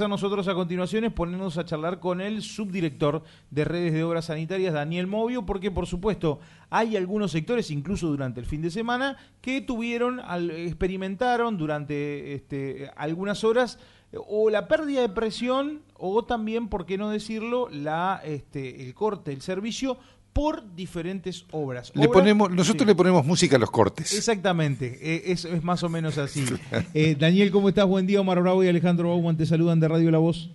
a nosotros a continuación es ponernos a charlar con el subdirector de redes de obras sanitarias, Daniel Movio, porque por supuesto hay algunos sectores, incluso durante el fin de semana, que tuvieron, experimentaron durante este, algunas horas o la pérdida de presión o también, por qué no decirlo, la, este, el corte del servicio por diferentes obras. Le ponemos, nosotros le ponemos música a los cortes. Exactamente, eh, es, es, más o menos así. Eh, Daniel, ¿cómo estás? Buen día, Omar Bravo y Alejandro Bauman te saludan de Radio La Voz.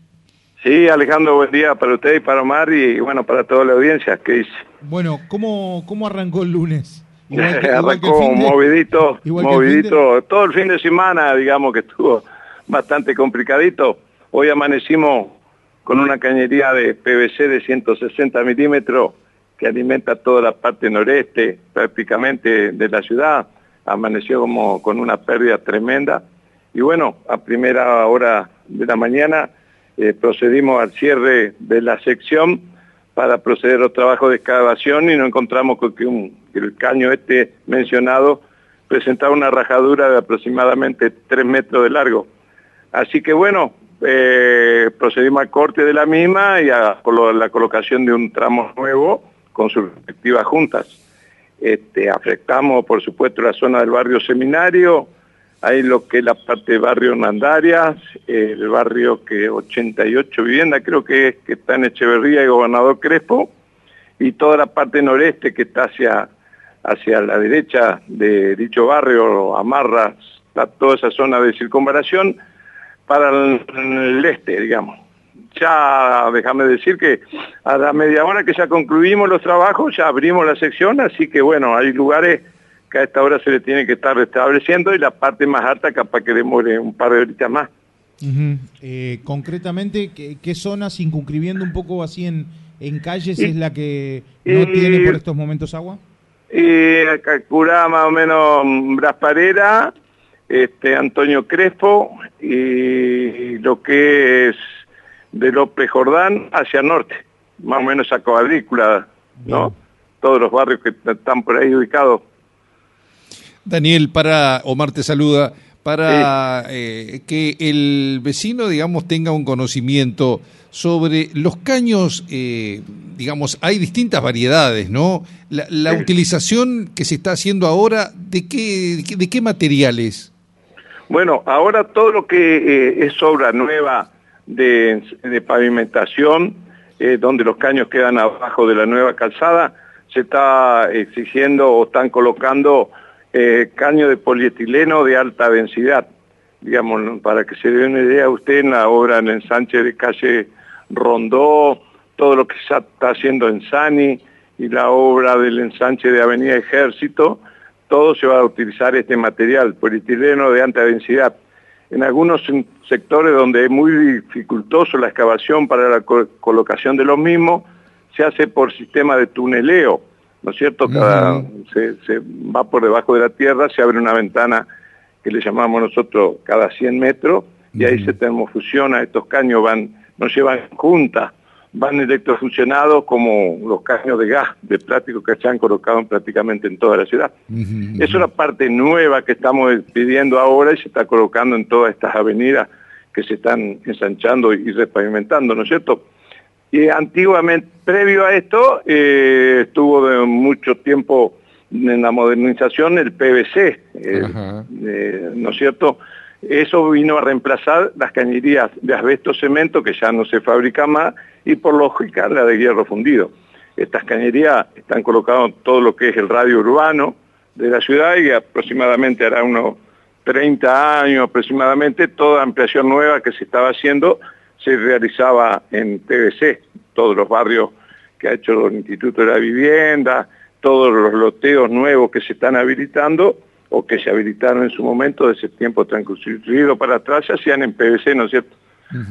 Sí, Alejandro, buen día para usted y para Omar y bueno, para toda la audiencia. ¿Qué dice? Bueno, ¿cómo, cómo arrancó el lunes? arrancó movidito, movidito. todo el fin de semana, digamos que estuvo bastante complicadito. Hoy amanecimos con una cañería de PVC de 160 milímetros que alimenta toda la parte noreste prácticamente de la ciudad, amaneció como con una pérdida tremenda. Y bueno, a primera hora de la mañana eh, procedimos al cierre de la sección para proceder a los trabajos de excavación y nos encontramos con que, un, el caño este mencionado presentaba una rajadura de aproximadamente 3 metros de largo. Así que bueno, eh, procedimos al corte de la misma y a la colocación de un tramo nuevo con sus respectivas juntas. Este, afectamos, por supuesto, la zona del barrio Seminario, hay lo que es la parte del barrio Nandarias, el barrio que 88 viviendas creo que es, que está en Echeverría y Gobernador Crespo, y toda la parte noreste que está hacia, hacia la derecha de dicho barrio, Amarras, toda esa zona de circunvalación, para el este, digamos ya déjame decir que a la media hora que ya concluimos los trabajos, ya abrimos la sección, así que bueno, hay lugares que a esta hora se le tiene que estar restableciendo y la parte más alta capaz que demore un par de horitas más. Eh, concretamente, ¿qué, zonas, circunscribiendo un poco así en, en calles, es la que no tiene por estos momentos agua? Y calcula más o menos Brasparera, este, Antonio Crespo y lo que es de López Jordán hacia el norte, más o menos esa cuadrícula, ¿no? Todos los barrios que están por ahí ubicados. Daniel, para Omar te saluda, para eh, que el vecino, digamos, tenga un conocimiento sobre los caños, eh, digamos, hay distintas variedades, ¿no? La, utilización que se está haciendo ahora, ¿de qué, de qué materiales? Bueno, ahora todo lo que eh, es obra nueva, de, pavimentación, eh, donde los caños quedan abajo de la nueva calzada, se está exigiendo o están colocando eh, caño de polietileno de alta densidad. Digamos, para que se dé una idea usted, en la obra en el ensanche de calle Rondó, todo lo que se está haciendo en Sani y la obra del ensanche de Avenida Ejército, todo se va a utilizar este material, polietileno de alta densidad en algunos sectores donde es muy dificultoso la excavación para la colocación de los mismos, se hace por sistema de tuneleo, ¿no es cierto? Cada, se, va por debajo de la tierra, se abre una ventana que le llamamos nosotros cada 100 metros, y ahí se termofusiona, estos caños van, nos llevan juntas van electrofusionados como los caños de gas de plástico que se han colocado prácticamente en toda la ciudad. Es una parte nueva que estamos pidiendo ahora y se está colocando en todas estas avenidas que se están ensanchando y repavimentando, ¿no es cierto? Y antiguamente, previo a esto, eh, estuvo de mucho tiempo en la modernización el PVC, eh, ¿no es cierto?, eso vino a reemplazar las cañerías de asbesto cemento que ya no se fabrican más y por lógica la de hierro fundido. Estas cañerías están colocadas en todo lo que es el radio urbano de la ciudad y aproximadamente hará unos 30 años aproximadamente toda ampliación nueva que se estaba haciendo se realizaba en PVC, todos los barrios que ha hecho el Instituto de la Vivienda, todos los loteos nuevos que se están habilitando o que se habilitaron en su momento de ese tiempo transcurrido para atrás, se hacían en PVC, ¿no es cierto?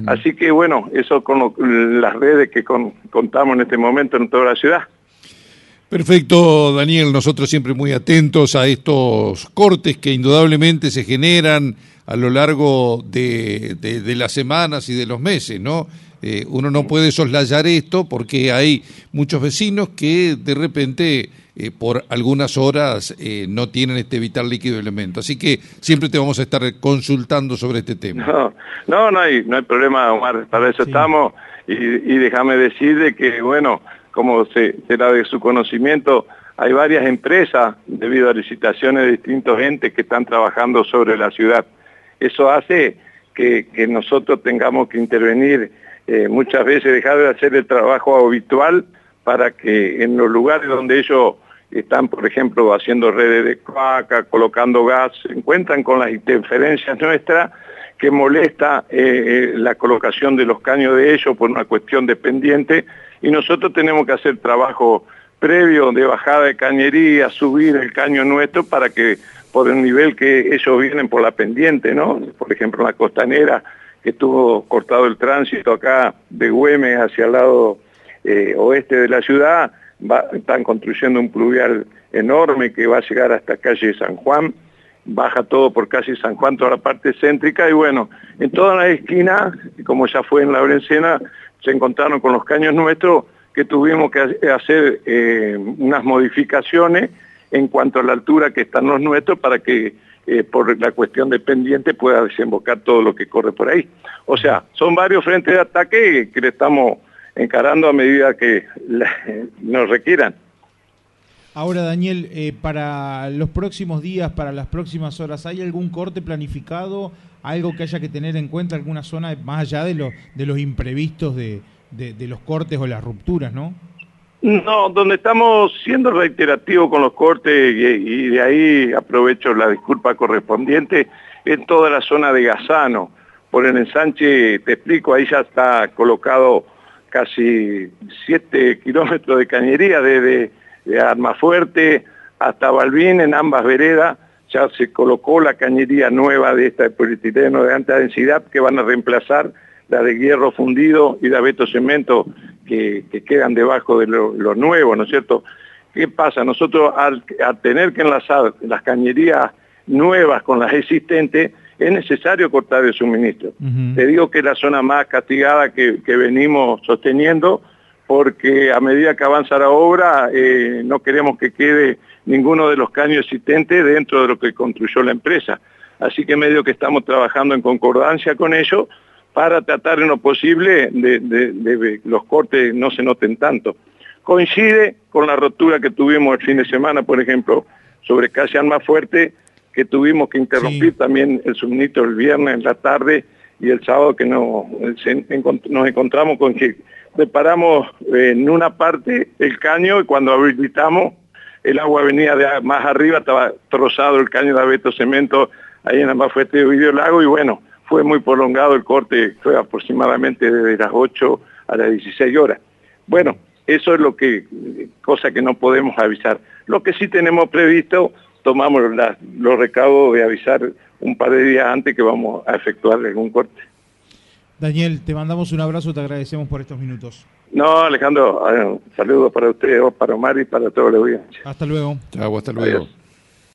Así que bueno, eso con las redes que contamos en este momento en toda la ciudad. Perfecto, Daniel. Nosotros siempre muy atentos a estos cortes que indudablemente se generan a lo largo de, de, las semanas y de los meses, ¿no? Eh, uno no puede soslayar esto porque hay muchos vecinos que de repente eh, por algunas horas eh, no tienen este vital líquido elemento. Así que siempre te vamos a estar consultando sobre este tema. No, no, no hay, no hay problema, Omar, para eso estamos. Y, y déjame decir de que, bueno, como se, será de su conocimiento, hay varias empresas, debido a licitaciones de distintos entes que están trabajando sobre la ciudad. Eso hace que, nosotros tengamos que intervenir eh, muchas veces, dejar de hacer el trabajo habitual para que en los lugares donde ellos están, por ejemplo, haciendo redes de cloaca, colocando gas, se encuentran con las interferencias nuestras que molesta eh, eh, la colocación de los caños de ellos por una cuestión dependiente y nosotros tenemos que hacer trabajo previo de bajada de cañería, subir el caño nuestro para que por el nivel que ellos vienen por la pendiente, ¿no? Por ejemplo, la costanera que estuvo cortado el tránsito acá de Güemes hacia el lado eh, oeste de la ciudad, están construyendo un pluvial enorme que va a llegar hasta calle San Juan, baja todo por calle San Juan, toda la parte céntrica, y bueno, en todas las esquinas, como ya fue en la Brencena, se encontraron con los caños nuestros que tuvimos que hacer eh, unas modificaciones en cuanto a la altura que están los nuestros para que eh, por la cuestión de pendiente pueda desembocar todo lo que corre por ahí. O sea, son varios frentes de ataque que le estamos encarando a medida que nos requieran. Ahora, Daniel, eh, para los próximos días, para las próximas horas, ¿hay algún corte planificado? ¿Algo que haya que tener en cuenta, alguna zona más allá de, lo, de los imprevistos de, de, los cortes o las rupturas, no? No, donde estamos siendo reiterativos con los cortes y, y, de ahí aprovecho la disculpa correspondiente, en toda la zona de Gazano. Por el ensanche, te explico, ahí ya está colocado casi 7 kilómetros de cañería desde de Armafuerte hasta Balbín, en ambas veredas, ya se colocó la cañería nueva de esta de polietileno de alta densidad que van a reemplazar la de hierro fundido y de abeto cemento que, quedan debajo de lo, nuevo, ¿no es cierto? ¿Qué pasa? Nosotros al, tener que enlazar las cañerías nuevas con las existentes, es necesario cortar el suministro. Te digo que es la zona más castigada que, venimos sosteniendo, porque a medida que avanza la obra, eh, no queremos que quede ninguno de los caños existentes dentro de lo que construyó la empresa. Así que medio que estamos trabajando en concordancia con ellos para tratar en lo posible de, de, los cortes no se noten tanto. Coincide con la rotura que tuvimos el fin de semana, por ejemplo, sobre calle más fuerte, que tuvimos que interrumpir también el suministro el viernes en la tarde y el sábado que nos, nos encontramos con que preparamos en una parte el caño y cuando habilitamos el agua venía de más arriba, estaba trozado el caño de abeto cemento ahí en la más fuerte de Video Lago y bueno, fue muy prolongado el corte, fue aproximadamente desde las 8 a las 16 horas. Bueno, eso es lo que, cosa que no podemos avisar. Lo que sí tenemos previsto, tomamos los recaudos de avisar un par de días antes que vamos a efectuar algún corte. Daniel, te mandamos un abrazo, te agradecemos por estos minutos. No, Alejandro, saludos para usted, para Omar y para toda la audiencia. Hasta luego. Chao, hasta luego.